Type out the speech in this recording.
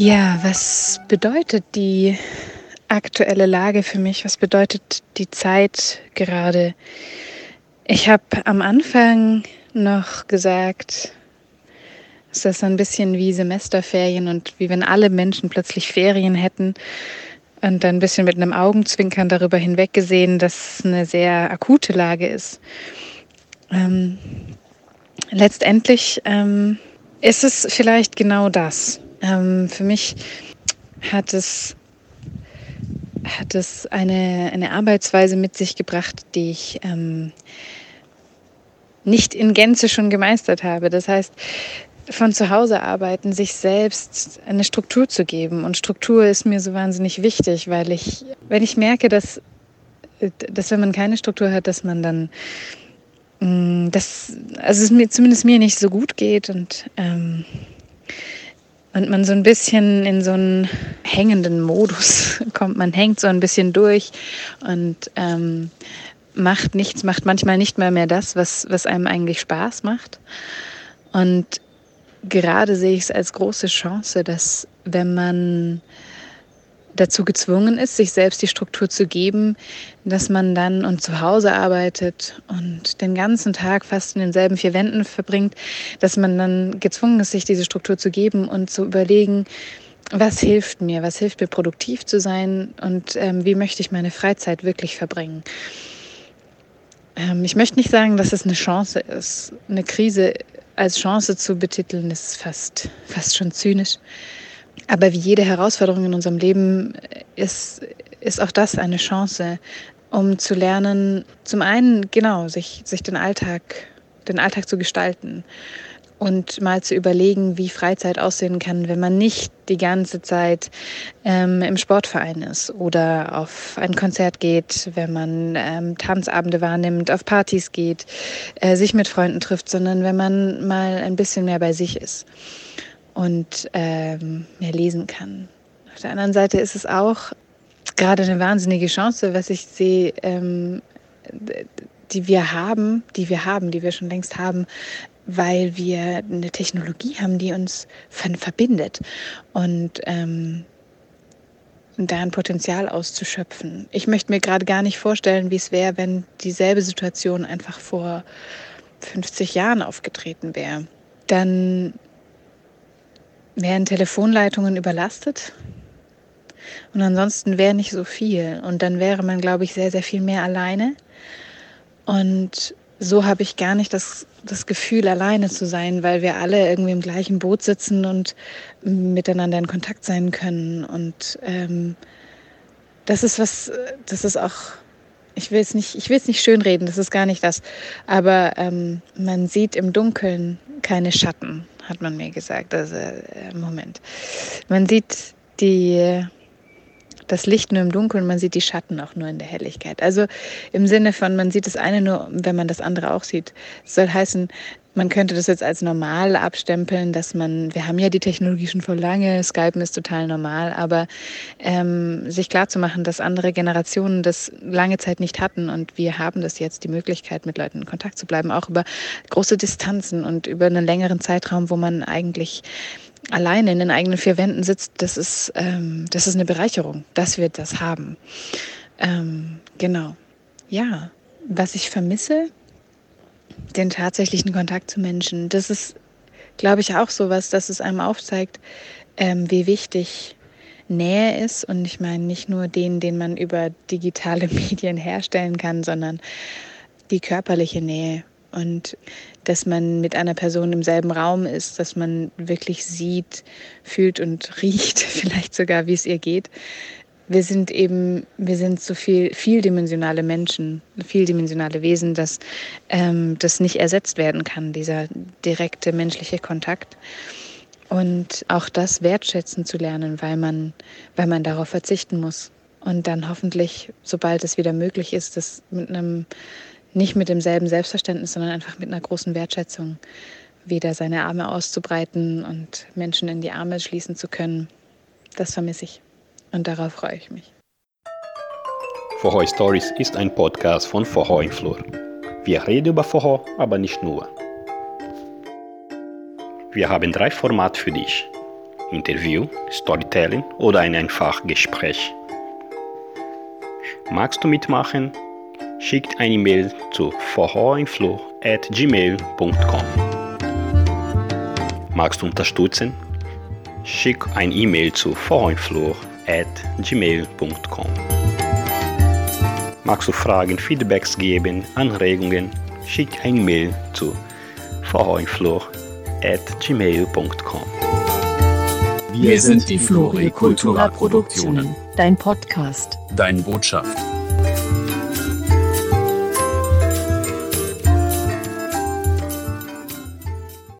Ja, was bedeutet die aktuelle Lage für mich? Was bedeutet die Zeit gerade? Ich habe am Anfang noch gesagt, es ist ein bisschen wie Semesterferien und wie wenn alle Menschen plötzlich Ferien hätten und ein bisschen mit einem Augenzwinkern darüber hinweggesehen, dass es eine sehr akute Lage ist. Ähm, letztendlich ähm, ist es vielleicht genau das. Ähm, für mich hat es, hat es eine, eine Arbeitsweise mit sich gebracht, die ich ähm, nicht in Gänze schon gemeistert habe. Das heißt, von zu Hause arbeiten, sich selbst eine Struktur zu geben. Und Struktur ist mir so wahnsinnig wichtig, weil ich, wenn ich merke, dass, dass wenn man keine Struktur hat, dass man dann, mm, dass, also es mir zumindest mir nicht so gut geht und, ähm, und man so ein bisschen in so einen hängenden Modus kommt. Man hängt so ein bisschen durch und ähm, macht nichts, macht manchmal nicht mal mehr das, was, was einem eigentlich Spaß macht. Und gerade sehe ich es als große Chance, dass wenn man dazu gezwungen ist, sich selbst die Struktur zu geben, dass man dann und zu Hause arbeitet und den ganzen Tag fast in denselben vier Wänden verbringt, dass man dann gezwungen ist, sich diese Struktur zu geben und zu überlegen, was hilft mir, was hilft mir produktiv zu sein und ähm, wie möchte ich meine Freizeit wirklich verbringen. Ähm, ich möchte nicht sagen, dass es eine Chance ist. Eine Krise als Chance zu betiteln, ist fast, fast schon zynisch. Aber wie jede Herausforderung in unserem Leben ist, ist auch das eine Chance, um zu lernen, zum einen, genau, sich, sich den Alltag, den Alltag zu gestalten und mal zu überlegen, wie Freizeit aussehen kann, wenn man nicht die ganze Zeit ähm, im Sportverein ist oder auf ein Konzert geht, wenn man ähm, Tanzabende wahrnimmt, auf Partys geht, äh, sich mit Freunden trifft, sondern wenn man mal ein bisschen mehr bei sich ist und ähm, mehr lesen kann. Auf der anderen Seite ist es auch gerade eine wahnsinnige Chance, was ich sehe, ähm, die wir haben, die wir haben, die wir schon längst haben, weil wir eine Technologie haben, die uns verbindet und ähm, ein Potenzial auszuschöpfen. Ich möchte mir gerade gar nicht vorstellen, wie es wäre, wenn dieselbe Situation einfach vor 50 Jahren aufgetreten wäre. Dann wären Telefonleitungen überlastet und ansonsten wäre nicht so viel. Und dann wäre man, glaube ich, sehr, sehr viel mehr alleine. Und so habe ich gar nicht das, das Gefühl, alleine zu sein, weil wir alle irgendwie im gleichen Boot sitzen und miteinander in Kontakt sein können. Und ähm, das ist was, das ist auch, ich will es nicht, ich will es nicht schönreden, das ist gar nicht das. Aber ähm, man sieht im Dunkeln keine Schatten, hat man mir gesagt. Also äh, Moment, man sieht die das Licht nur im Dunkeln, man sieht die Schatten auch nur in der Helligkeit. Also im Sinne von, man sieht das eine nur, wenn man das andere auch sieht. Das soll heißen, man könnte das jetzt als normal abstempeln, dass man, wir haben ja die Technologie schon vor lange, Skypen ist total normal, aber ähm, sich klarzumachen, dass andere Generationen das lange Zeit nicht hatten und wir haben das jetzt, die Möglichkeit, mit Leuten in Kontakt zu bleiben, auch über große Distanzen und über einen längeren Zeitraum, wo man eigentlich alleine in den eigenen vier Wänden sitzt, das ist, ähm, das ist eine Bereicherung, dass wir das haben. Ähm, genau. Ja, was ich vermisse, den tatsächlichen Kontakt zu Menschen. Das ist, glaube ich, auch so was, dass es einem aufzeigt, ähm, wie wichtig Nähe ist. Und ich meine nicht nur den, den man über digitale Medien herstellen kann, sondern die körperliche Nähe. Und dass man mit einer Person im selben Raum ist, dass man wirklich sieht, fühlt und riecht, vielleicht sogar, wie es ihr geht. Wir sind eben, wir sind so viel, vieldimensionale Menschen, vieldimensionale Wesen, dass ähm, das nicht ersetzt werden kann, dieser direkte menschliche Kontakt. Und auch das wertschätzen zu lernen, weil man, weil man darauf verzichten muss. Und dann hoffentlich, sobald es wieder möglich ist, das mit einem nicht mit demselben Selbstverständnis, sondern einfach mit einer großen Wertschätzung wieder seine Arme auszubreiten und Menschen in die Arme schließen zu können. Das vermisse ich und darauf freue ich mich. Vorhoi Stories ist ein Podcast von Vorhoi im Flur. Wir reden über Vorhoi, aber nicht nur. Wir haben drei Formate für dich. Interview, Storytelling oder ein einfach Gespräch. Magst du mitmachen? Schickt eine E-Mail zu vorhoinflur@gmail.com. Magst du unterstützen? Schick ein E-Mail zu vorhoinflur@gmail.com. Magst du Fragen, Feedbacks geben, Anregungen? Schick ein E-Mail zu vorhoinflur@gmail.com. Wir sind die Floricultura Produktionen. Dein Podcast. Dein Botschaft.